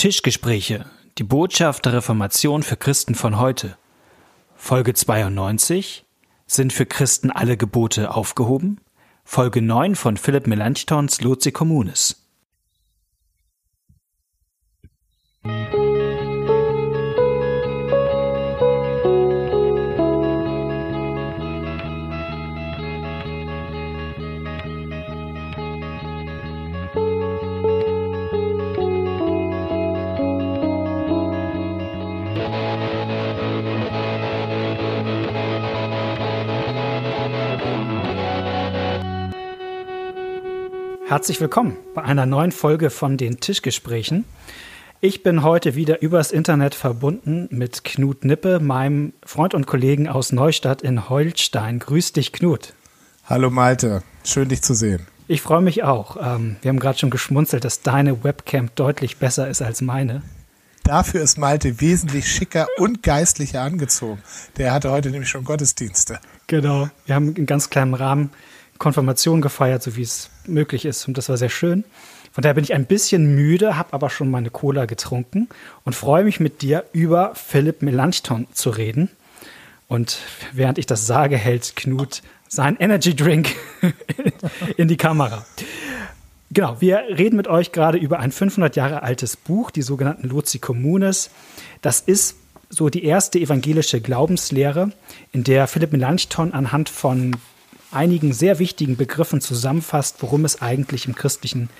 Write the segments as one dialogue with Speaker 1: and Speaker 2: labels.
Speaker 1: Tischgespräche, die Botschaft der Reformation für Christen von heute. Folge 92. Sind für Christen alle Gebote aufgehoben? Folge 9 von Philipp Melanchthons Loci Communis. Herzlich willkommen bei einer neuen Folge von den Tischgesprächen. Ich bin heute wieder übers Internet verbunden mit Knut Nippe, meinem Freund und Kollegen aus Neustadt in Holstein. Grüß dich, Knut.
Speaker 2: Hallo Malte, schön dich zu sehen.
Speaker 1: Ich freue mich auch. Ähm, wir haben gerade schon geschmunzelt, dass deine Webcam deutlich besser ist als meine.
Speaker 2: Dafür ist Malte wesentlich schicker und geistlicher angezogen. Der hatte heute nämlich schon Gottesdienste.
Speaker 1: Genau, wir haben einen ganz kleinen Rahmen Konfirmation gefeiert, so wie es möglich ist. Und das war sehr schön. Von daher bin ich ein bisschen müde, habe aber schon meine Cola getrunken und freue mich mit dir über Philipp Melanchthon zu reden. Und während ich das sage, hält Knut sein Energy Drink in die Kamera. Genau, wir reden mit euch gerade über ein 500 Jahre altes Buch, die sogenannten Loci Communes. Das ist so die erste evangelische Glaubenslehre, in der Philipp Melanchthon anhand von einigen sehr wichtigen Begriffen zusammenfasst, worum es eigentlich im christlichen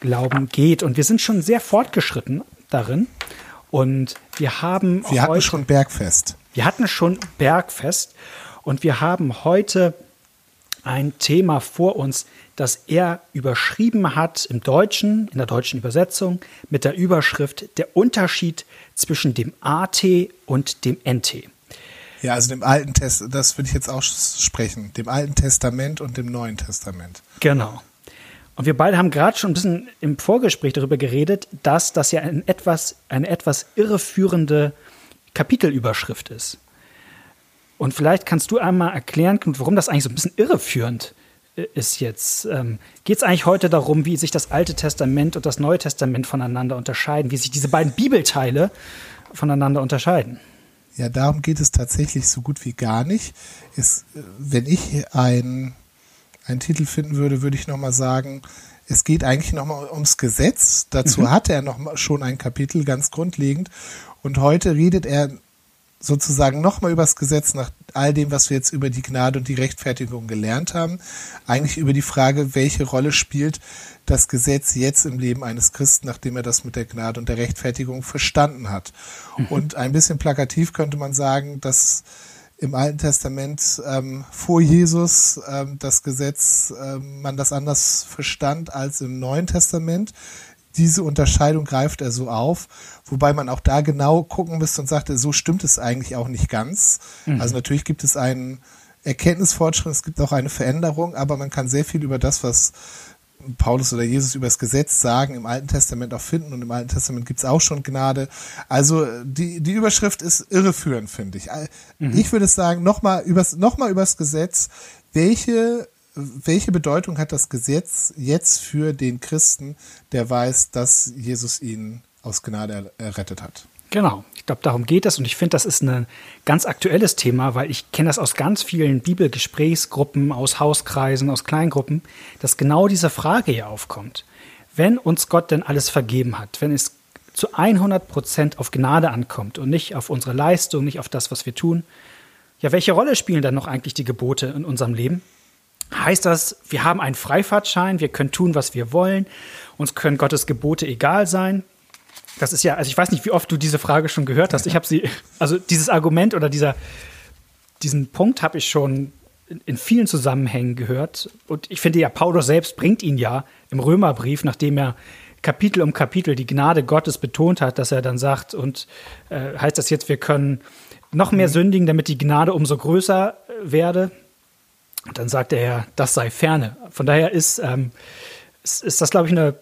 Speaker 1: Glauben geht. Und wir sind schon sehr fortgeschritten darin. Und wir haben.
Speaker 2: Wir hatten schon Bergfest.
Speaker 1: Wir hatten schon Bergfest. Und wir haben heute ein Thema vor uns, das er überschrieben hat im Deutschen, in der deutschen Übersetzung, mit der Überschrift Der Unterschied zwischen dem AT und dem NT.
Speaker 2: Ja, also dem Alten Testament, das würde ich jetzt auch sprechen, dem Alten Testament und dem Neuen Testament.
Speaker 1: Genau. Und wir beide haben gerade schon ein bisschen im Vorgespräch darüber geredet, dass das ja ein etwas, eine etwas irreführende Kapitelüberschrift ist. Und vielleicht kannst du einmal erklären, warum das eigentlich so ein bisschen irreführend ist jetzt. Ähm, Geht es eigentlich heute darum, wie sich das Alte Testament und das Neue Testament voneinander unterscheiden, wie sich diese beiden Bibelteile voneinander unterscheiden?
Speaker 2: Ja, darum geht es tatsächlich so gut wie gar nicht. Es, wenn ich ein, einen Titel finden würde, würde ich nochmal sagen, es geht eigentlich nochmal ums Gesetz. Dazu mhm. hatte er noch mal schon ein Kapitel, ganz grundlegend. Und heute redet er sozusagen nochmal über das Gesetz nach all dem, was wir jetzt über die Gnade und die Rechtfertigung gelernt haben. Eigentlich über die Frage, welche Rolle spielt das Gesetz jetzt im Leben eines Christen, nachdem er das mit der Gnade und der Rechtfertigung verstanden hat. Mhm. Und ein bisschen plakativ könnte man sagen, dass im Alten Testament ähm, vor Jesus ähm, das Gesetz, ähm, man das anders verstand als im Neuen Testament. Diese Unterscheidung greift er so auf, wobei man auch da genau gucken müsste und sagte, so stimmt es eigentlich auch nicht ganz. Mhm. Also natürlich gibt es einen Erkenntnisfortschritt, es gibt auch eine Veränderung, aber man kann sehr viel über das, was Paulus oder Jesus über das Gesetz sagen, im Alten Testament auch finden und im Alten Testament gibt es auch schon Gnade. Also die, die Überschrift ist irreführend, finde ich. Mhm. Ich würde sagen, nochmal übers, noch mal übers Gesetz. Welche, welche Bedeutung hat das Gesetz jetzt für den Christen, der weiß, dass Jesus ihn aus Gnade errettet hat?
Speaker 1: Genau, ich glaube, darum geht es und ich finde, das ist ein ganz aktuelles Thema, weil ich kenne das aus ganz vielen Bibelgesprächsgruppen, aus Hauskreisen, aus Kleingruppen, dass genau diese Frage hier aufkommt. Wenn uns Gott denn alles vergeben hat, wenn es zu 100 Prozent auf Gnade ankommt und nicht auf unsere Leistung, nicht auf das, was wir tun, ja, welche Rolle spielen dann noch eigentlich die Gebote in unserem Leben? Heißt das, wir haben einen Freifahrtschein, wir können tun, was wir wollen, uns können Gottes Gebote egal sein, das ist ja, also ich weiß nicht, wie oft du diese Frage schon gehört hast. Ich habe sie, also dieses Argument oder dieser, diesen Punkt habe ich schon in, vielen Zusammenhängen gehört. Und ich finde ja, Paulus selbst bringt ihn ja im Römerbrief, nachdem er Kapitel um Kapitel die Gnade Gottes betont hat, dass er dann sagt, und äh, heißt das jetzt, wir können noch mehr mhm. sündigen, damit die Gnade umso größer äh, werde. Und dann sagt er ja, das sei ferne. Von daher ist, ähm, ist, ist das, glaube ich, eine,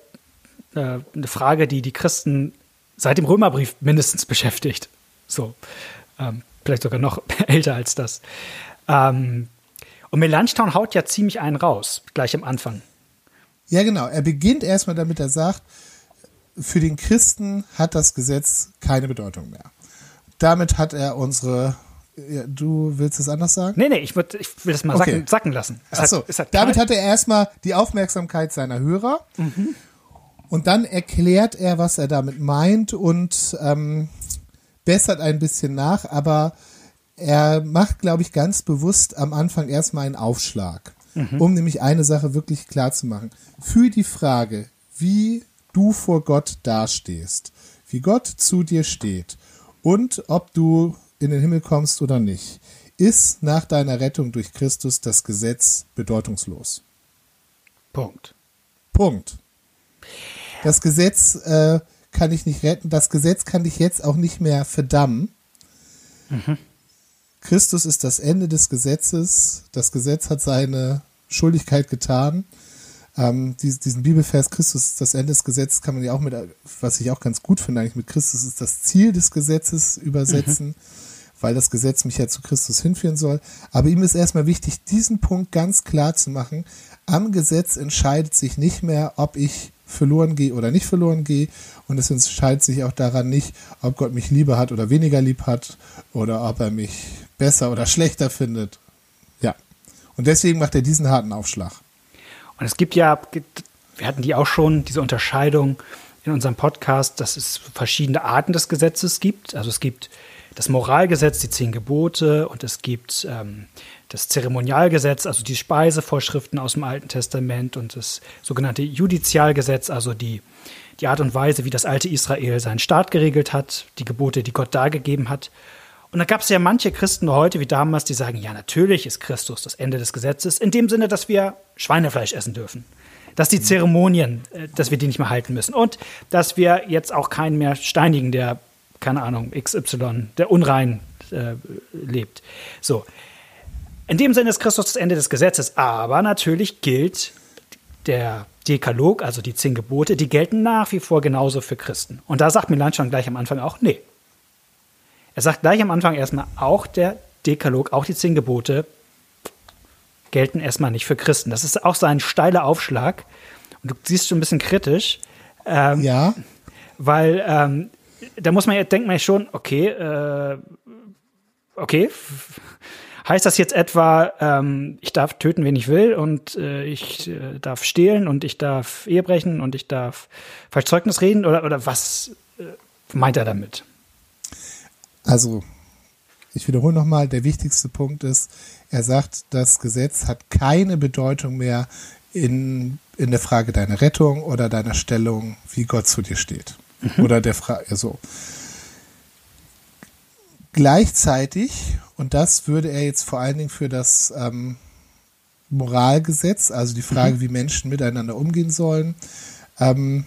Speaker 1: eine Frage, die die Christen seit dem Römerbrief mindestens beschäftigt. So, ähm, vielleicht sogar noch älter als das. Ähm, und Melanchthon haut ja ziemlich einen raus, gleich am Anfang.
Speaker 2: Ja, genau. Er beginnt erstmal damit, er sagt, für den Christen hat das Gesetz keine Bedeutung mehr. Damit hat er unsere ja, du willst es anders sagen?
Speaker 1: Nee, nee, ich, würd, ich will das mal okay. sacken, sacken, lassen.
Speaker 2: Es Ach so, hat, hat damit hat er erstmal die Aufmerksamkeit seiner Hörer. Mhm. Und dann erklärt er, was er damit meint und ähm, bessert ein bisschen nach, aber er macht, glaube ich, ganz bewusst am Anfang erstmal einen Aufschlag, mhm. um nämlich eine Sache wirklich klar zu machen. Für die Frage, wie du vor Gott dastehst, wie Gott zu dir steht und ob du in den Himmel kommst oder nicht, ist nach deiner Rettung durch Christus das Gesetz bedeutungslos.
Speaker 1: Punkt.
Speaker 2: Punkt. Das Gesetz äh, kann dich nicht retten. Das Gesetz kann dich jetzt auch nicht mehr verdammen. Mhm. Christus ist das Ende des Gesetzes. Das Gesetz hat seine Schuldigkeit getan. Ähm, diesen Bibelvers Christus ist das Ende des Gesetzes kann man ja auch mit, was ich auch ganz gut finde, eigentlich mit Christus ist das Ziel des Gesetzes übersetzen, mhm. Weil das Gesetz mich ja zu Christus hinführen soll. Aber ihm ist erstmal wichtig, diesen Punkt ganz klar zu machen. Am Gesetz entscheidet sich nicht mehr, ob ich verloren gehe oder nicht verloren gehe. Und es entscheidet sich auch daran nicht, ob Gott mich lieber hat oder weniger lieb hat oder ob er mich besser oder schlechter findet. Ja. Und deswegen macht er diesen harten Aufschlag.
Speaker 1: Und es gibt ja, wir hatten die auch schon, diese Unterscheidung in unserem Podcast, dass es verschiedene Arten des Gesetzes gibt. Also es gibt das Moralgesetz, die zehn Gebote und es gibt ähm, das Zeremonialgesetz, also die Speisevorschriften aus dem Alten Testament und das sogenannte Judizialgesetz, also die, die Art und Weise, wie das alte Israel seinen Staat geregelt hat, die Gebote, die Gott dargegeben hat. Und da gab es ja manche Christen heute wie damals, die sagen, ja, natürlich ist Christus das Ende des Gesetzes, in dem Sinne, dass wir Schweinefleisch essen dürfen. Dass die Zeremonien, äh, dass wir die nicht mehr halten müssen. Und dass wir jetzt auch keinen mehr steinigen, der, keine Ahnung, XY, der unrein äh, lebt. So. In dem Sinne ist Christus das Ende des Gesetzes, aber natürlich gilt der Dekalog, also die zehn Gebote, die gelten nach wie vor genauso für Christen. Und da sagt Melanchthon gleich am Anfang auch, nee. Er sagt gleich am Anfang erstmal, auch der Dekalog, auch die zehn Gebote gelten erstmal nicht für Christen. Das ist auch sein steiler Aufschlag. Und du siehst schon ein bisschen kritisch.
Speaker 2: Ähm, ja.
Speaker 1: Weil ähm, da muss man denkt man schon, okay, äh, okay, Heißt das jetzt etwa, ähm, ich darf töten, wen ich will und äh, ich äh, darf stehlen und ich darf Ehe brechen und ich darf falsch Zeugnis reden oder, oder was äh, meint er damit?
Speaker 2: Also, ich wiederhole nochmal, der wichtigste Punkt ist, er sagt, das Gesetz hat keine Bedeutung mehr in, in der Frage deiner Rettung oder deiner Stellung, wie Gott zu dir steht. Mhm. Oder der Frage, so. Gleichzeitig, und das würde er jetzt vor allen Dingen für das ähm, Moralgesetz, also die Frage, mhm. wie Menschen miteinander umgehen sollen, ähm,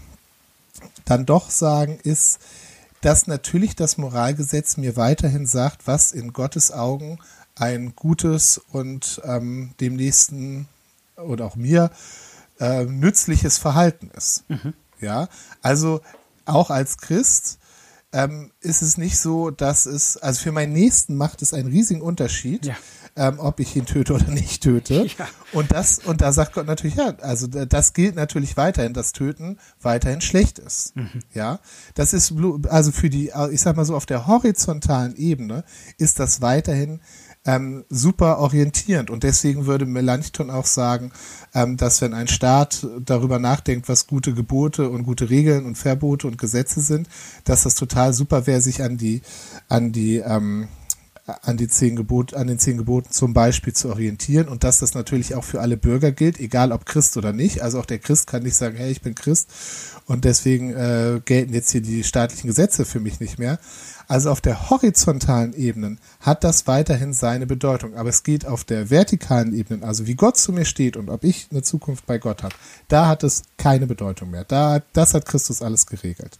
Speaker 2: dann doch sagen, ist, dass natürlich das Moralgesetz mir weiterhin sagt, was in Gottes Augen ein gutes und ähm, dem Nächsten oder auch mir äh, nützliches Verhalten ist. Mhm. Ja, also auch als Christ ähm, ist es nicht so, dass es, also für meinen Nächsten macht es einen riesigen Unterschied, ja. ähm, ob ich ihn töte oder nicht töte. Ja. Und das, und da sagt Gott natürlich, ja, also das gilt natürlich weiterhin, dass Töten weiterhin schlecht ist. Mhm. Ja, das ist, also für die, ich sag mal so, auf der horizontalen Ebene ist das weiterhin ähm, super orientierend. Und deswegen würde Melanchthon auch sagen, ähm, dass wenn ein Staat darüber nachdenkt, was gute Gebote und gute Regeln und Verbote und Gesetze sind, dass das total super wäre, sich an die, an die, ähm, an die zehn Gebot, an den zehn Geboten zum Beispiel zu orientieren und dass das natürlich auch für alle Bürger gilt, egal ob Christ oder nicht. Also auch der Christ kann nicht sagen, hey, ich bin Christ und deswegen äh, gelten jetzt hier die staatlichen Gesetze für mich nicht mehr. Also auf der horizontalen Ebene hat das weiterhin seine Bedeutung. Aber es geht auf der vertikalen Ebene, also wie Gott zu mir steht und ob ich eine Zukunft bei Gott habe, da hat es keine Bedeutung mehr. Da, das hat Christus alles geregelt.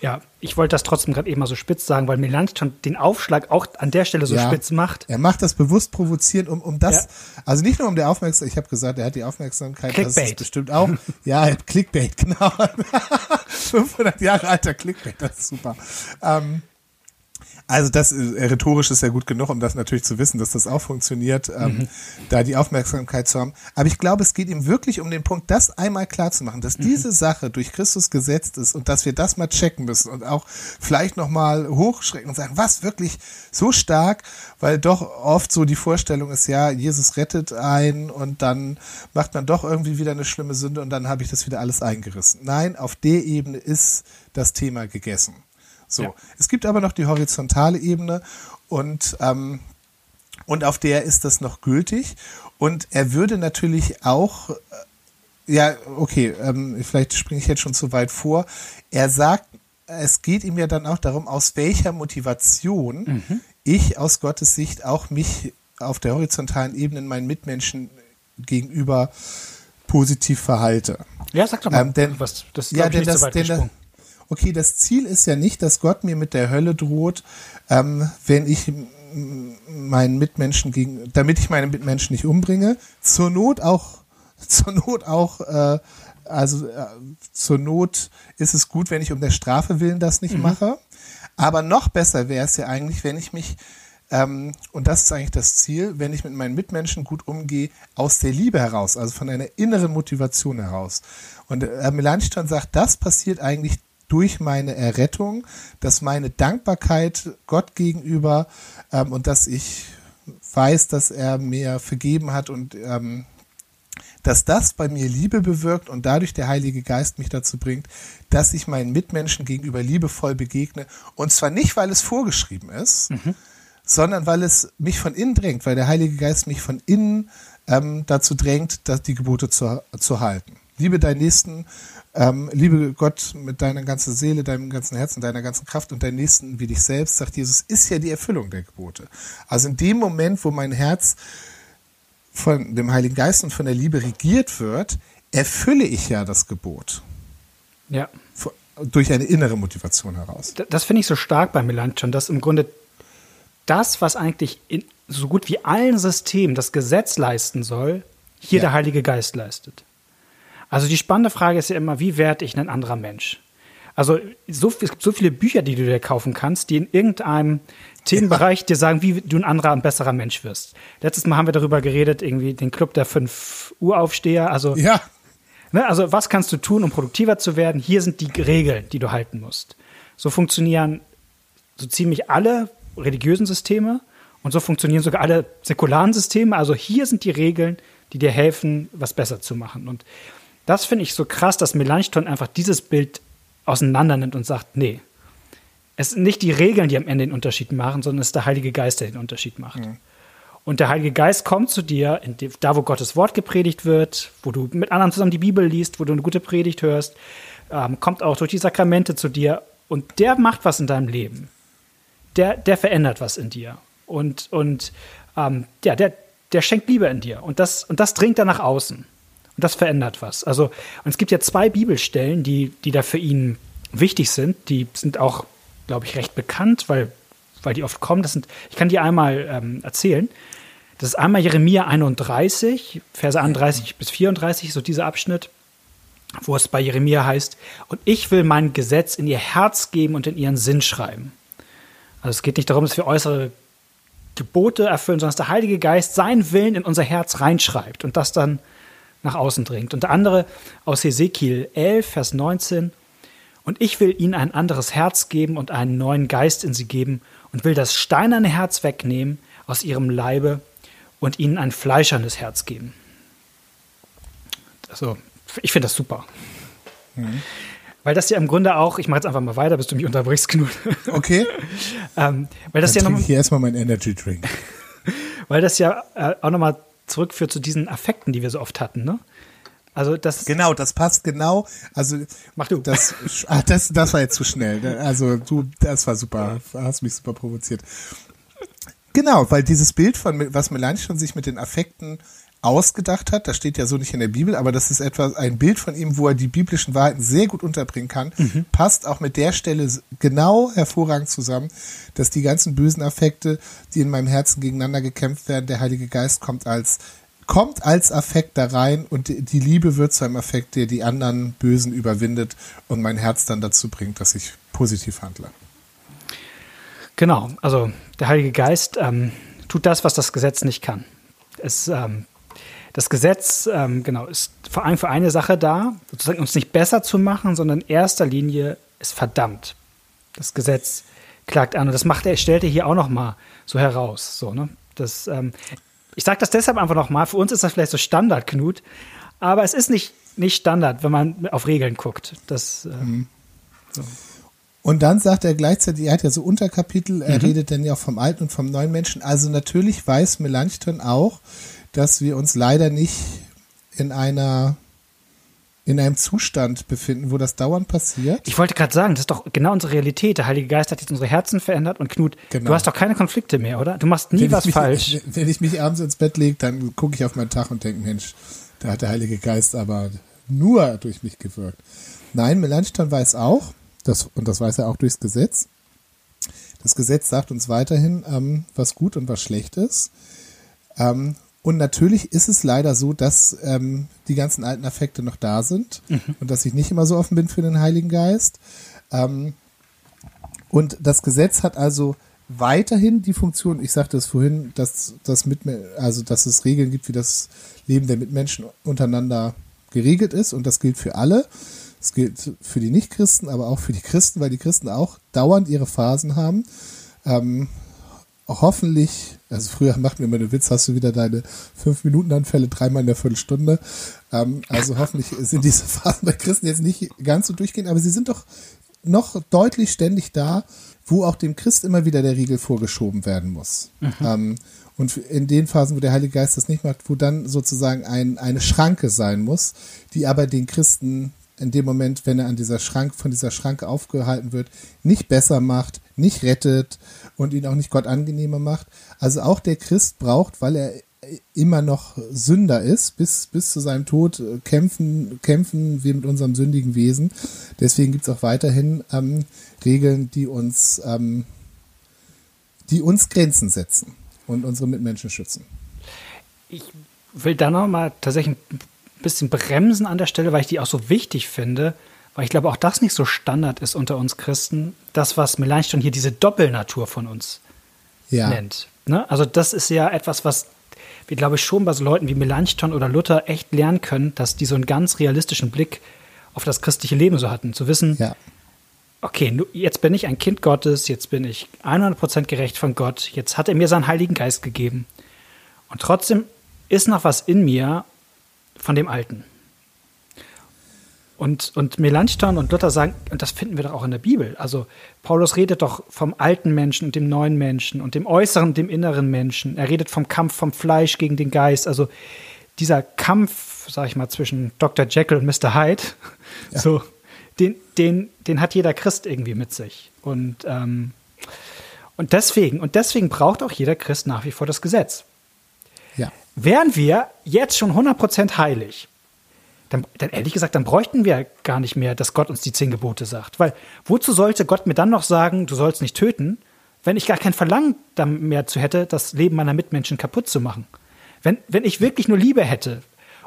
Speaker 1: Ja, ich wollte das trotzdem gerade eben mal so spitz sagen, weil Melanchthon den Aufschlag auch an der Stelle so ja, spitz macht.
Speaker 2: Er macht das bewusst provozierend, um, um das, ja. also nicht nur um der Aufmerksamkeit, ich habe gesagt, er hat die Aufmerksamkeit,
Speaker 1: Clickbait. das ist
Speaker 2: bestimmt auch, ja, Clickbait, genau. 500 Jahre alter Clickbait, das ist super. Ähm, Also das äh, rhetorisch ist ja gut genug, um das natürlich zu wissen, dass das auch funktioniert, ähm, mhm. da die Aufmerksamkeit zu haben. Aber ich glaube, es geht ihm wirklich um den Punkt, das einmal klar zu machen, dass mhm. diese Sache durch Christus gesetzt ist und dass wir das mal checken müssen und auch vielleicht nochmal hochschrecken und sagen, was wirklich so stark, weil doch oft so die Vorstellung ist, ja, Jesus rettet einen und dann macht man doch irgendwie wieder eine schlimme Sünde und dann habe ich das wieder alles eingerissen. Nein, auf der Ebene ist das Thema gegessen. So. Ja. Es gibt aber noch die horizontale Ebene und, ähm, und auf der ist das noch gültig. Und er würde natürlich auch, äh, ja, okay, ähm, vielleicht springe ich jetzt schon zu weit vor. Er sagt, es geht ihm ja dann auch darum, aus welcher Motivation mhm. ich aus Gottes Sicht auch mich auf der horizontalen Ebene meinen Mitmenschen gegenüber positiv verhalte.
Speaker 1: Ja, sag doch mal,
Speaker 2: ähm, denn, was, das ist ja, denn das, so denn, okay, das Ziel ist ja nicht, dass Gott mir mit der Hölle droht, ähm, wenn ich meinen Mitmenschen gegen, damit ich meine Mitmenschen nicht umbringe. Zur Not auch, zur Not auch, äh, also äh, zur Not ist es gut, wenn ich um der Strafe willen das nicht mhm. mache. Aber noch besser wäre es ja eigentlich, wenn ich mich ähm, und das ist eigentlich das Ziel, wenn ich mit meinen Mitmenschen gut umgehe, aus der Liebe heraus, also von einer inneren Motivation heraus. Und äh, Melanchthon sagt, das passiert eigentlich durch meine Errettung, dass meine Dankbarkeit Gott gegenüber ähm, und dass ich weiß, dass er mir vergeben hat und ähm, dass das bei mir Liebe bewirkt und dadurch der Heilige Geist mich dazu bringt, dass ich meinen Mitmenschen gegenüber liebevoll begegne. Und zwar nicht, weil es vorgeschrieben ist, mhm. sondern weil es mich von innen drängt, weil der Heilige Geist mich von innen ähm, dazu drängt, dass die Gebote zu, zu halten. Liebe deinen Nächsten ähm, liebe Gott mit deiner ganzen Seele, deinem ganzen Herzen, deiner ganzen Kraft und deinen Nächsten wie dich selbst, sagt Jesus, ist ja die Erfüllung der Gebote. Also in dem Moment, wo mein Herz von dem Heiligen Geist und von der Liebe regiert wird, erfülle ich ja das Gebot.
Speaker 1: Ja.
Speaker 2: Durch eine innere Motivation heraus.
Speaker 1: Das finde ich so stark bei Melanchthon, dass im Grunde das, was eigentlich in so gut wie allen Systemen das Gesetz leisten soll, hier ja. der Heilige Geist leistet. Also die spannende Frage ist ja immer, wie werde ich ein anderer Mensch? Also so, es gibt so viele Bücher, die du dir kaufen kannst, die in irgendeinem Themenbereich dir sagen, wie du ein anderer, ein besserer Mensch wirst. Letztes Mal haben wir darüber geredet, irgendwie den Club der 5 Uhr Aufsteher. Also,
Speaker 2: ja.
Speaker 1: ne, also was kannst du tun, um produktiver zu werden? Hier sind die Regeln, die du halten musst. So funktionieren so ziemlich alle religiösen Systeme und so funktionieren sogar alle säkularen Systeme. Also hier sind die Regeln, die dir helfen, was besser zu machen. Und das finde ich so krass, dass Melanchthon einfach dieses Bild auseinander nimmt und sagt, nee, es sind nicht die Regeln, die am Ende den Unterschied machen, sondern es ist der Heilige Geist, der den Unterschied macht. Mhm. Und der Heilige Geist kommt zu dir, dem, da wo Gottes Wort gepredigt wird, wo du mit anderen zusammen die Bibel liest, wo du eine gute Predigt hörst, ähm, kommt auch durch die Sakramente zu dir und der macht was in deinem Leben. Der, der verändert was in dir. Und, und ähm, ja, der, der schenkt Liebe in dir. Und das, und das dringt dann nach außen. Und das verändert was. Also, und es gibt ja zwei Bibelstellen, die, die da für ihn wichtig sind. Die sind auch, glaube ich, recht bekannt, weil, weil die oft kommen. Das sind, ich kann die einmal ähm, erzählen. Das ist einmal Jeremia 31, Verse 31 bis 34, so dieser Abschnitt, wo es bei Jeremia heißt, und ich will mein Gesetz in ihr Herz geben und in ihren Sinn schreiben. Also es geht nicht darum, dass wir äußere Gebote erfüllen, sondern dass der Heilige Geist seinen Willen in unser Herz reinschreibt und das dann nach außen dringt. Unter anderem aus Hesekiel 11, Vers 19. Und ich will ihnen ein anderes Herz geben und einen neuen Geist in sie geben und will das steinerne Herz wegnehmen aus ihrem Leibe und ihnen ein fleischernes Herz geben. Also, ich finde das super. Mhm. Weil das ja im Grunde auch, ich mache jetzt einfach mal weiter, bis du mich unterbrichst, Knut.
Speaker 2: Okay.
Speaker 1: ähm, weil das
Speaker 2: Dann
Speaker 1: ja noch,
Speaker 2: ich hier erstmal meinen Energy Drink.
Speaker 1: weil das ja äh, auch nochmal zurückführt zu diesen Affekten, die wir so oft hatten, ne? Also das
Speaker 2: genau, das passt genau. Also
Speaker 1: mach du.
Speaker 2: Das, ah, das, das war jetzt zu schnell. Also du, das war super, hast mich super provoziert. Genau, weil dieses Bild von was Melanchthon sich mit den Affekten ausgedacht hat. Das steht ja so nicht in der Bibel, aber das ist etwas, ein Bild von ihm, wo er die biblischen Wahrheiten sehr gut unterbringen kann. Mhm. Passt auch mit der Stelle genau hervorragend zusammen, dass die ganzen bösen Affekte, die in meinem Herzen gegeneinander gekämpft werden, der Heilige Geist kommt als kommt als Affekt da rein und die Liebe wird zu einem Affekt, der die anderen Bösen überwindet und mein Herz dann dazu bringt, dass ich positiv handle.
Speaker 1: Genau, also der Heilige Geist ähm, tut das, was das Gesetz nicht kann. Es, ähm, das Gesetz ähm, genau, ist vor allem für eine Sache da, sozusagen uns nicht besser zu machen, sondern in erster Linie ist verdammt. Das Gesetz klagt an und das macht er, stellt er hier auch noch mal so heraus. So, ne? das, ähm, ich sage das deshalb einfach noch mal. Für uns ist das vielleicht so Standard, Knut, aber es ist nicht, nicht Standard, wenn man auf Regeln guckt. Das, äh, mhm.
Speaker 2: so. Und dann sagt er gleichzeitig, er hat ja so Unterkapitel, er mhm. redet dann ja auch vom alten und vom neuen Menschen. Also natürlich weiß Melanchthon auch, dass wir uns leider nicht in einer in einem Zustand befinden, wo das dauernd passiert.
Speaker 1: Ich wollte gerade sagen, das ist doch genau unsere Realität. Der Heilige Geist hat jetzt unsere Herzen verändert und Knut, genau. du hast doch keine Konflikte mehr, oder? Du machst nie wenn was
Speaker 2: mich,
Speaker 1: falsch.
Speaker 2: Wenn ich mich abends ins Bett lege, dann gucke ich auf meinen Tag und denke, Mensch, da hat der Heilige Geist aber nur durch mich gewirkt. Nein, Melanchthon weiß auch, das, und das weiß er auch durchs Gesetz. Das Gesetz sagt uns weiterhin, ähm, was gut und was schlecht ist. Ähm, und natürlich ist es leider so, dass ähm, die ganzen alten Affekte noch da sind mhm. und dass ich nicht immer so offen bin für den Heiligen Geist. Ähm, und das Gesetz hat also weiterhin die Funktion, ich sagte es vorhin, dass, dass, mit, also dass es Regeln gibt, wie das Leben der Mitmenschen untereinander geregelt ist und das gilt für alle. Es gilt für die Nichtchristen, aber auch für die Christen, weil die Christen auch dauernd ihre Phasen haben. Ähm, hoffentlich, also früher macht mir immer den Witz, hast du wieder deine fünf Minuten Anfälle dreimal in der Viertelstunde. Ähm, also hoffentlich sind diese Phasen bei Christen jetzt nicht ganz so durchgehend, aber sie sind doch noch deutlich ständig da, wo auch dem Christ immer wieder der Riegel vorgeschoben werden muss. Mhm. Ähm, und in den Phasen, wo der Heilige Geist das nicht macht, wo dann sozusagen ein, eine Schranke sein muss, die aber den Christen in dem Moment, wenn er an dieser Schrank, von dieser Schranke aufgehalten wird, nicht besser macht, nicht rettet und ihn auch nicht Gott angenehmer macht. Also auch der Christ braucht, weil er immer noch Sünder ist, bis, bis zu seinem Tod äh, kämpfen, kämpfen wir mit unserem sündigen Wesen. Deswegen gibt es auch weiterhin ähm, Regeln, die uns, ähm, die uns Grenzen setzen und unsere Mitmenschen schützen.
Speaker 1: Ich will da noch mal tatsächlich bisschen bremsen an der Stelle, weil ich die auch so wichtig finde, weil ich glaube auch das nicht so Standard ist unter uns Christen, das, was Melanchthon hier diese Doppelnatur von uns ja. nennt. Ne? Also das ist ja etwas, was wir, glaube ich, schon bei so Leuten wie Melanchthon oder Luther echt lernen können, dass die so einen ganz realistischen Blick auf das christliche Leben so hatten. Zu wissen, ja. okay, jetzt bin ich ein Kind Gottes, jetzt bin ich 100% gerecht von Gott, jetzt hat er mir seinen Heiligen Geist gegeben. Und trotzdem ist noch was in mir von dem Alten. Und, und Melanchthon und Luther sagen, und das finden wir doch auch in der Bibel. Also Paulus redet doch vom alten Menschen und dem neuen Menschen und dem äußeren und dem inneren Menschen. Er redet vom Kampf vom Fleisch gegen den Geist. Also dieser Kampf, sag ich mal, zwischen Dr. Jekyll und Mr. Hyde, ja. so, den, den, den hat jeder Christ irgendwie mit sich. Und, ähm, und deswegen, und deswegen braucht auch jeder Christ nach wie vor das Gesetz. Wären wir jetzt schon 100% heilig, dann, dann ehrlich gesagt, dann bräuchten wir gar nicht mehr, dass Gott uns die zehn Gebote sagt. Weil wozu sollte Gott mir dann noch sagen, du sollst nicht töten, wenn ich gar kein Verlangen mehr zu hätte, das Leben meiner Mitmenschen kaputt zu machen? Wenn, wenn ich wirklich nur Liebe hätte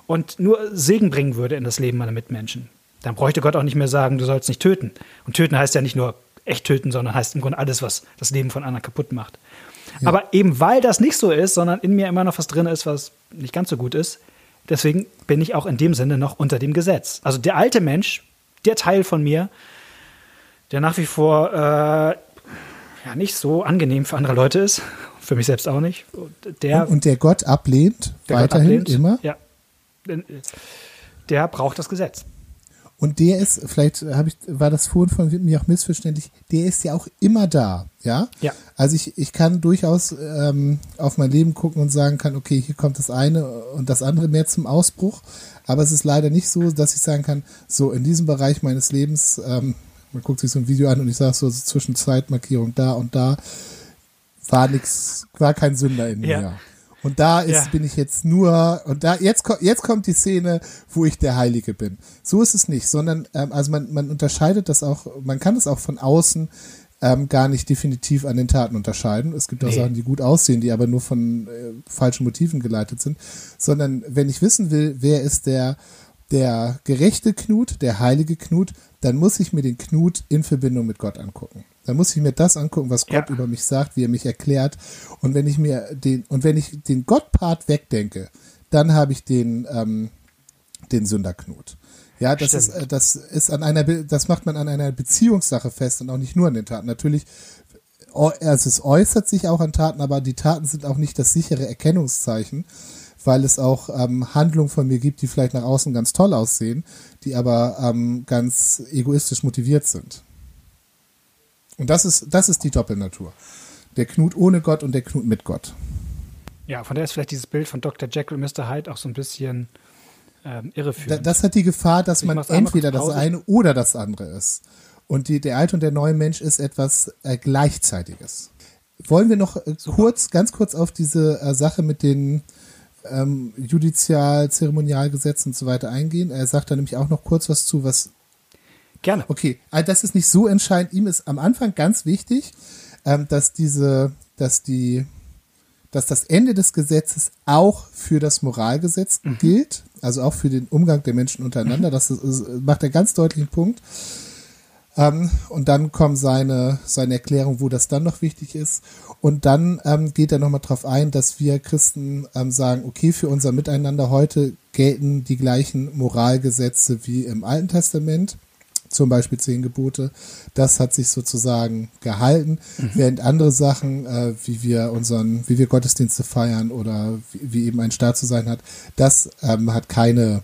Speaker 1: und nur Segen bringen würde in das Leben meiner Mitmenschen, dann bräuchte Gott auch nicht mehr sagen, du sollst nicht töten. Und töten heißt ja nicht nur echt töten, sondern heißt im Grunde alles, was das Leben von anderen kaputt macht. Ja. Aber eben weil das nicht so ist, sondern in mir immer noch was drin ist, was nicht ganz so gut ist, Deswegen bin ich auch in dem Sinne noch unter dem Gesetz. Also der alte Mensch, der Teil von mir, der nach wie vor äh, ja nicht so angenehm für andere Leute ist, für mich selbst auch nicht.
Speaker 2: Der, und, und der Gott ablehnt, der weiterhin Gott ablehnt, immer.
Speaker 1: Ja. Der braucht das Gesetz.
Speaker 2: Und der ist, vielleicht habe ich, war das vorhin von mir auch missverständlich, der ist ja auch immer da, ja?
Speaker 1: Ja.
Speaker 2: Also ich, ich kann durchaus ähm, auf mein Leben gucken und sagen kann, okay, hier kommt das eine und das andere mehr zum Ausbruch. Aber es ist leider nicht so, dass ich sagen kann, so in diesem Bereich meines Lebens, ähm, man guckt sich so ein Video an und ich sage so, so zwischen Zeitmarkierung da und da, war nichts, war kein Sünder in mir. Ja. Und da ist, ja. bin ich jetzt nur, und da, jetzt, jetzt kommt die Szene, wo ich der Heilige bin. So ist es nicht, sondern, ähm, also man, man unterscheidet das auch, man kann das auch von außen ähm, gar nicht definitiv an den Taten unterscheiden. Es gibt auch nee. Sachen, die gut aussehen, die aber nur von äh, falschen Motiven geleitet sind. Sondern wenn ich wissen will, wer ist der der gerechte Knut, der heilige Knut, dann muss ich mir den Knut in Verbindung mit Gott angucken. Dann muss ich mir das angucken, was Gott ja. über mich sagt, wie er mich erklärt. Und wenn ich mir den, und wenn ich den Gott-Part wegdenke, dann habe ich den, ähm, den Sünderknut. Ja, das Stimmt. ist, das ist an einer, das macht man an einer Beziehungssache fest und auch nicht nur an den Taten. Natürlich, also es äußert sich auch an Taten, aber die Taten sind auch nicht das sichere Erkennungszeichen, weil es auch ähm, Handlungen von mir gibt, die vielleicht nach außen ganz toll aussehen, die aber ähm, ganz egoistisch motiviert sind. Und das ist, das ist die Doppelnatur. Der Knut ohne Gott und der Knut mit Gott.
Speaker 1: Ja, von daher ist vielleicht dieses Bild von Dr. Jekyll und Mr. Hyde auch so ein bisschen ähm, irreführend.
Speaker 2: Das hat die Gefahr, dass ich man entweder das eine oder das andere ist. Und die, der alte und der neue Mensch ist etwas äh, Gleichzeitiges. Wollen wir noch äh, kurz, ganz kurz auf diese äh, Sache mit den ähm, Judizial, Zeremonialgesetzen und so weiter eingehen? Er sagt da nämlich auch noch kurz was zu, was.
Speaker 1: Gerne.
Speaker 2: Okay, also das ist nicht so entscheidend. Ihm ist am Anfang ganz wichtig, ähm, dass diese, dass die dass das Ende des Gesetzes auch für das Moralgesetz mhm. gilt, also auch für den Umgang der Menschen untereinander. Mhm. Das ist, macht er ganz deutlichen Punkt. Ähm, und dann kommt seine, seine Erklärung, wo das dann noch wichtig ist. Und dann ähm, geht er nochmal darauf ein, dass wir Christen ähm, sagen, okay, für unser Miteinander heute gelten die gleichen Moralgesetze wie im Alten Testament zum Beispiel zehn Gebote. Das hat sich sozusagen gehalten, mhm. während andere Sachen, äh, wie wir unseren, wie wir Gottesdienste feiern oder wie, wie eben ein Staat zu sein hat, das ähm, hat keine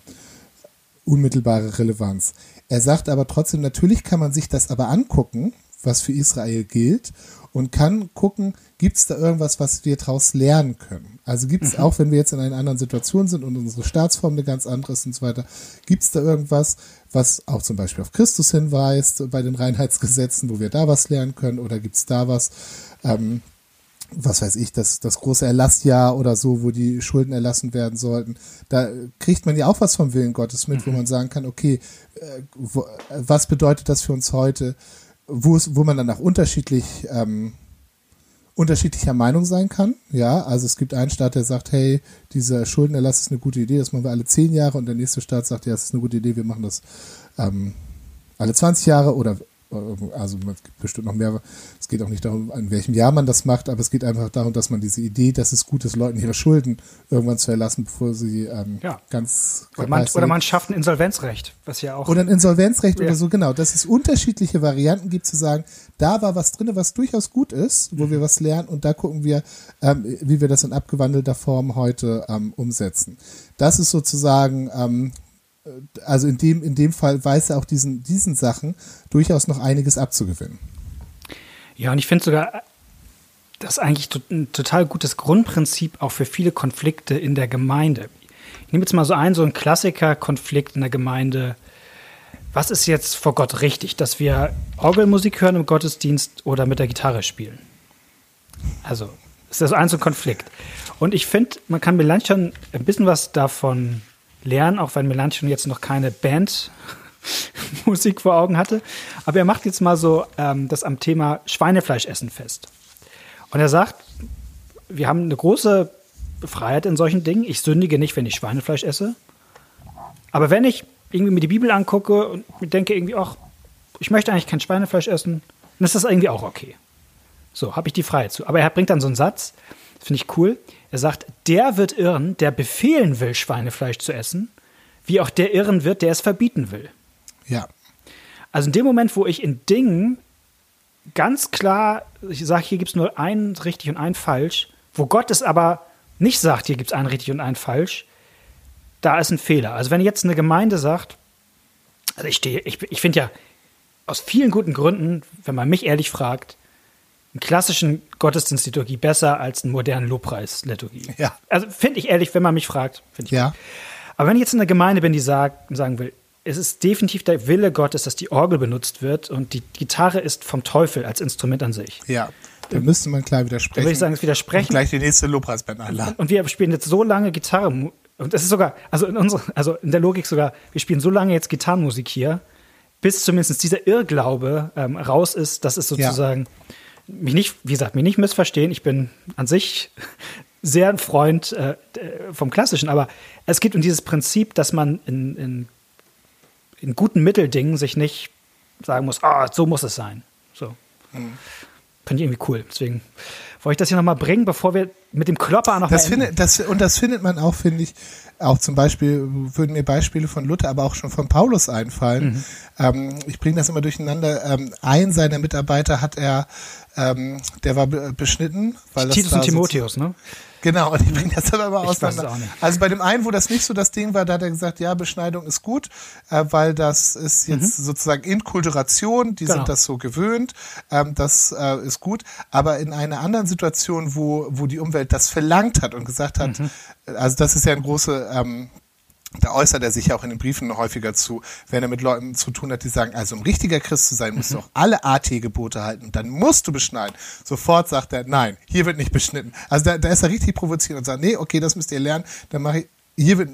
Speaker 2: unmittelbare Relevanz. Er sagt aber trotzdem, natürlich kann man sich das aber angucken, was für Israel gilt und kann gucken, gibt es da irgendwas, was wir daraus lernen können. Also gibt es mhm. auch, wenn wir jetzt in einer anderen Situation sind und unsere Staatsform eine ganz andere ist und so weiter, gibt es da irgendwas, was auch zum Beispiel auf Christus hinweist bei den Reinheitsgesetzen, wo wir da was lernen können oder gibt es da was, ähm, was weiß ich, das, das große Erlassjahr oder so, wo die Schulden erlassen werden sollten. Da kriegt man ja auch was vom Willen Gottes mit, mhm. wo man sagen kann, okay, äh, wo, was bedeutet das für uns heute? Wo es, wo man dann auch unterschiedlich ähm, unterschiedlicher Meinung sein kann. Ja, also es gibt einen Staat, der sagt, hey, dieser Schuldenerlass ist eine gute Idee, das machen wir alle zehn Jahre und der nächste Staat sagt, ja, das ist eine gute Idee, wir machen das ähm, alle 20 Jahre oder also es gibt bestimmt noch mehr. Es geht auch nicht darum, in welchem Jahr man das macht, aber es geht einfach darum, dass man diese Idee, dass es gut ist, Leuten ihre Schulden irgendwann zu erlassen, bevor sie ähm, ja. ganz.
Speaker 1: Oder man, oder man, schafft ein Insolvenzrecht, was ja auch.
Speaker 2: Oder ein Insolvenzrecht ja. oder so, genau. Dass es unterschiedliche Varianten gibt, zu sagen, da war was drin, was durchaus gut ist, wo mhm. wir was lernen und da gucken wir, ähm, wie wir das in abgewandelter Form heute ähm, umsetzen. Das ist sozusagen ähm, also in dem, in dem Fall weiß er auch diesen, diesen Sachen durchaus noch einiges abzugewinnen.
Speaker 1: Ja, und ich finde sogar, das ist eigentlich ein total gutes Grundprinzip auch für viele Konflikte in der Gemeinde. Ich nehme jetzt mal so einen, so einen Klassiker-Konflikt in der Gemeinde. Was ist jetzt vor Gott richtig, dass wir Orgelmusik hören im Gottesdienst oder mit der Gitarre spielen? Also, ist das ein so ein Konflikt. Und ich finde, man kann mir schon ein bisschen was davon lernen, auch wenn Melanchthon jetzt noch keine Band Musik vor Augen hatte. Aber er macht jetzt mal so ähm, das am Thema Schweinefleisch essen fest. Und er sagt, wir haben eine große Freiheit in solchen Dingen. Ich sündige nicht, wenn ich Schweinefleisch esse. Aber wenn ich irgendwie mir die Bibel angucke und denke irgendwie, ach, ich möchte eigentlich kein Schweinefleisch essen, dann ist das irgendwie auch okay. So, habe ich die Freiheit zu. Aber er bringt dann so einen Satz, finde ich cool. Er sagt, der wird irren, der befehlen will, Schweinefleisch zu essen, wie auch der irren wird, der es verbieten will.
Speaker 2: Ja.
Speaker 1: Also in dem Moment, wo ich in Dingen ganz klar, ich sage, hier gibt es nur einen richtig und einen falsch, wo Gott es aber nicht sagt, hier gibt es einen richtig und einen falsch, da ist ein Fehler. Also wenn jetzt eine Gemeinde sagt, also ich stehe, ich, ich finde ja aus vielen guten Gründen, wenn man mich ehrlich fragt, einen klassischen Gottesdienstliturgie besser als einen modernen Lobpreisliturgie.
Speaker 2: Ja.
Speaker 1: Also finde ich ehrlich, wenn man mich fragt, finde ich.
Speaker 2: Ja.
Speaker 1: Gut. Aber wenn ich jetzt in der Gemeinde bin, die sagt, sagen will, es ist definitiv der Wille Gottes, dass die Orgel benutzt wird und die Gitarre ist vom Teufel als Instrument an sich.
Speaker 2: Ja. Da müsste man klar widersprechen. Da
Speaker 1: würde ich sagen, es widersprechen. Und
Speaker 2: gleich die nächste Lobpreisband einladen.
Speaker 1: Und wir spielen jetzt so lange Gitarre. Und das ist sogar, also in, unsere, also in der Logik sogar, wir spielen so lange jetzt Gitarrenmusik hier, bis zumindest dieser Irrglaube ähm, raus ist, dass es sozusagen ja mich nicht, wie gesagt, mich nicht missverstehen. Ich bin an sich sehr ein Freund äh, vom Klassischen, aber es geht um dieses Prinzip, dass man in, in, in guten Mitteldingen sich nicht sagen muss, ah, so muss es sein. So. Mhm. Finde ich irgendwie cool. Deswegen wollte ich das hier nochmal bringen, bevor wir mit dem Klopper noch
Speaker 2: das findet, das Und das findet man auch, finde ich, auch zum Beispiel, würden mir Beispiele von Luther, aber auch schon von Paulus einfallen. Mhm. Ähm, ich bringe das immer durcheinander. Ähm, ein seiner Mitarbeiter hat er, ähm, der war beschnitten.
Speaker 1: Weil Titus das und Timotheus, ne?
Speaker 2: Genau, und ich bringe das dann aber auseinander. Also bei dem einen, wo das nicht so das Ding war, da hat er gesagt, ja, Beschneidung ist gut, äh, weil das ist jetzt mhm. sozusagen Inkulturation, die genau. sind das so gewöhnt, ähm, das äh, ist gut. Aber in einer anderen Situation, wo, wo die Umwelt das verlangt hat und gesagt hat, mhm. also das ist ja ein große ähm, da äußert er sich ja auch in den Briefen häufiger zu, wenn er mit Leuten zu tun hat, die sagen, also um richtiger Christ zu sein, musst du mhm. auch alle AT-Gebote halten, dann musst du beschneiden. Sofort sagt er, nein, hier wird nicht beschnitten. Also da, da ist er richtig provoziert und sagt, nee, okay, das müsst ihr lernen, dann mache ich, hier wird,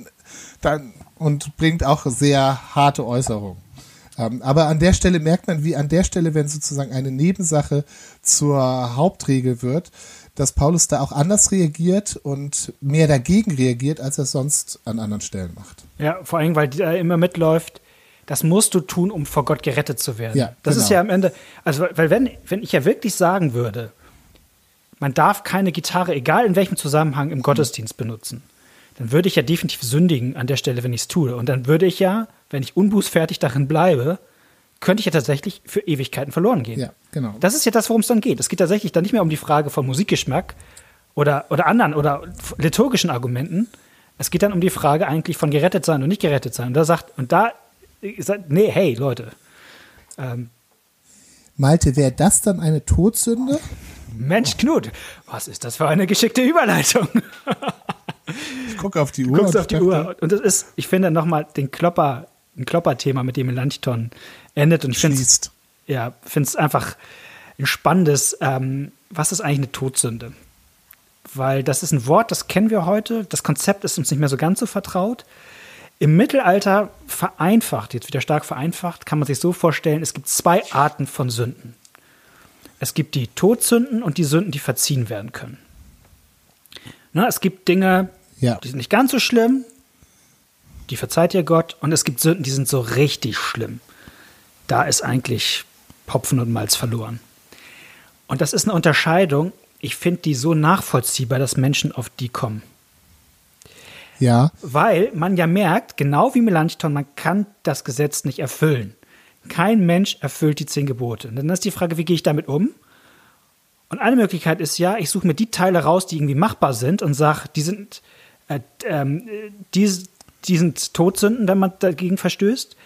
Speaker 2: dann, und bringt auch sehr harte Äußerungen. Ähm, aber an der Stelle merkt man, wie an der Stelle, wenn sozusagen eine Nebensache zur Hauptregel wird, dass Paulus da auch anders reagiert und mehr dagegen reagiert, als er sonst an anderen Stellen macht.
Speaker 1: Ja, vor allem, weil er immer mitläuft, das musst du tun, um vor Gott gerettet zu werden. Ja, das genau. ist ja am Ende, also weil wenn, wenn ich ja wirklich sagen würde, man darf keine Gitarre, egal in welchem Zusammenhang, im Gottesdienst benutzen, dann würde ich ja definitiv sündigen an der Stelle, wenn ich es tue. Und dann würde ich ja, wenn ich unbußfertig darin bleibe, könnte ich ja tatsächlich für Ewigkeiten verloren gehen. Ja, genau. Das ist ja das, worum es dann geht. Es geht tatsächlich dann nicht mehr um die Frage von Musikgeschmack oder, oder anderen oder liturgischen Argumenten. Es geht dann um die Frage eigentlich von gerettet sein und nicht gerettet sein. Und da sagt, und da sagt, nee, hey, Leute.
Speaker 2: Ähm, Malte, wäre das dann eine Todsünde?
Speaker 1: Mensch, Knut, was ist das für eine geschickte Überleitung?
Speaker 2: ich gucke auf die Uhr. Du
Speaker 1: guckst auf die Uhr. Und das ist, ich finde nochmal den Klopper, ein Klopper-Thema, mit dem Melanchthon endet. Und ich finde es ja, einfach ein spannendes, ähm, was ist eigentlich eine Todsünde? Weil das ist ein Wort, das kennen wir heute. Das Konzept ist uns nicht mehr so ganz so vertraut. Im Mittelalter vereinfacht, jetzt wieder stark vereinfacht, kann man sich so vorstellen, es gibt zwei Arten von Sünden. Es gibt die Todsünden und die Sünden, die verziehen werden können. Na, es gibt Dinge, ja. die sind nicht ganz so schlimm, die verzeiht dir Gott, und es gibt Sünden, die sind so richtig schlimm da ist eigentlich Hopfen und Malz verloren. Und das ist eine Unterscheidung, ich finde die so nachvollziehbar, dass Menschen auf die kommen.
Speaker 2: Ja.
Speaker 1: Weil man ja merkt, genau wie Melanchthon, man kann das Gesetz nicht erfüllen. Kein Mensch erfüllt die zehn Gebote. Und dann ist die Frage, wie gehe ich damit um? Und eine Möglichkeit ist ja, ich suche mir die Teile raus, die irgendwie machbar sind und sage, die sind, äh, ähm, die, die sind Todsünden, wenn man dagegen verstößt.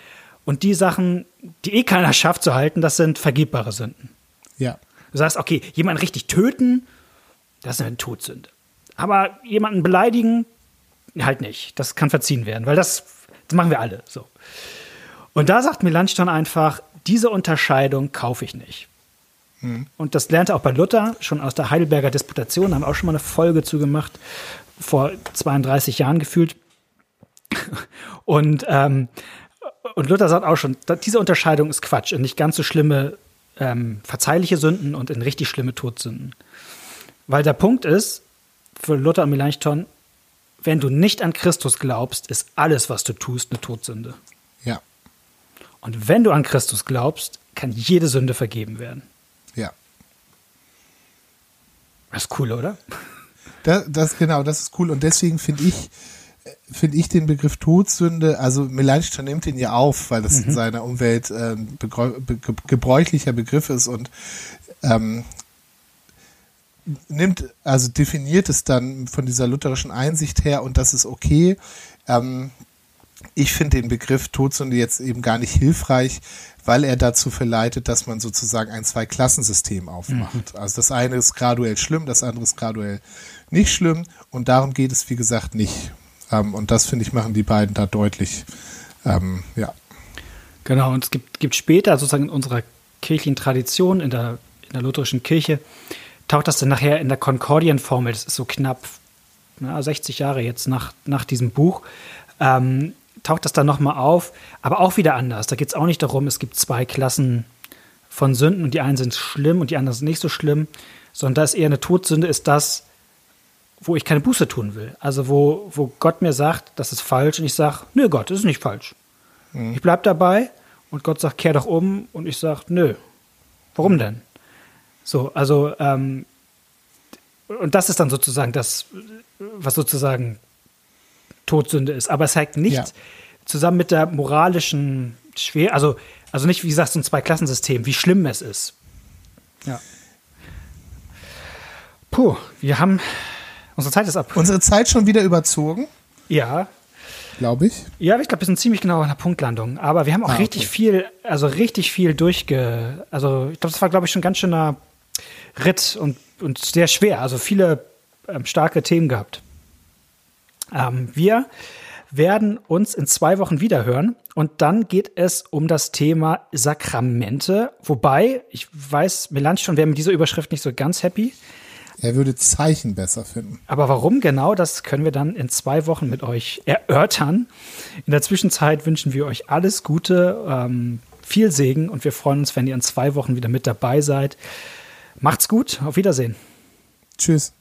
Speaker 1: Und die Sachen, die eh keiner schafft zu halten, das sind vergebbare Sünden.
Speaker 2: Ja.
Speaker 1: Du sagst, okay, jemanden richtig töten, das ist eine Todsünde. Aber jemanden beleidigen, halt nicht. Das kann verziehen werden, weil das, das machen wir alle so. Und da sagt Melanchthon einfach, diese Unterscheidung kaufe ich nicht. Mhm. Und das lernte auch bei Luther, schon aus der Heidelberger Disputation, haben auch schon mal eine Folge zugemacht, vor 32 Jahren gefühlt. Und ähm, und Luther sagt auch schon, diese Unterscheidung ist Quatsch in nicht ganz so schlimme ähm, verzeihliche Sünden und in richtig schlimme Todsünden. Weil der Punkt ist, für Luther und Melanchthon, wenn du nicht an Christus glaubst, ist alles, was du tust, eine Todsünde.
Speaker 2: Ja.
Speaker 1: Und wenn du an Christus glaubst, kann jede Sünde vergeben werden.
Speaker 2: Ja.
Speaker 1: Das ist cool, oder?
Speaker 2: Das, das genau, das ist cool. Und deswegen finde ich, finde ich den Begriff Todsünde, also Melanchthon nimmt ihn ja auf, weil das mhm. in seiner Umwelt äh, gebräuchlicher Begriff ist und ähm, nimmt, also definiert es dann von dieser lutherischen Einsicht her und das ist okay. Ähm, ich finde den Begriff Todsünde jetzt eben gar nicht hilfreich, weil er dazu verleitet, dass man sozusagen ein Zwei-Klassensystem aufmacht. Mhm. Also das eine ist graduell schlimm, das andere ist graduell nicht schlimm und darum geht es, wie gesagt, nicht. Ähm, und das, finde ich, machen die beiden da deutlich. Ähm, ja.
Speaker 1: Genau, und es gibt, gibt später sozusagen in unserer kirchlichen Tradition, in der, in der lutherischen Kirche, taucht das dann nachher in der Konkordienformel, das ist so knapp na, 60 Jahre jetzt nach, nach diesem Buch, ähm, taucht das dann nochmal auf, aber auch wieder anders. Da geht es auch nicht darum, es gibt zwei Klassen von Sünden und die einen sind schlimm und die anderen sind nicht so schlimm, sondern da ist eher eine Todsünde, ist das, wo ich keine Buße tun will. Also wo, wo Gott mir sagt, das ist falsch und ich sage, nö Gott, das ist nicht falsch. Mhm. Ich bleibe dabei und Gott sagt, kehr doch um und ich sage, nö. Warum denn? So, also ähm, und das ist dann sozusagen das, was sozusagen Todsünde ist. Aber es hängt nicht ja. zusammen mit der moralischen Schwer, also, also nicht, wie gesagt, so ein Zweiklassensystem, wie schlimm es ist. Ja. Puh, wir haben, unsere Zeit ist ab.
Speaker 2: Unsere Zeit schon wieder überzogen?
Speaker 1: Ja.
Speaker 2: Glaube ich.
Speaker 1: Ja, ich glaube, wir sind ziemlich genau an der Punktlandung. Aber wir haben auch ah, richtig okay. viel, also richtig viel durchge, also ich glaube, das war, glaube ich, schon ein ganz schöner Ritt und, und sehr schwer. Also viele ähm, starke Themen gehabt. Ähm, wir werden uns in zwei Wochen wieder hören und dann geht es um das Thema Sakramente. Wobei, ich weiß, Melanch schon wäre mit dieser Überschrift nicht so ganz happy.
Speaker 2: Er würde Zeichen besser finden.
Speaker 1: Aber warum genau, das können wir dann in zwei Wochen mit euch erörtern. In der Zwischenzeit wünschen wir euch alles Gute, ähm, viel Segen und wir freuen uns, wenn ihr in zwei Wochen wieder mit dabei seid. Macht's gut, auf Wiedersehen.
Speaker 2: Tschüss.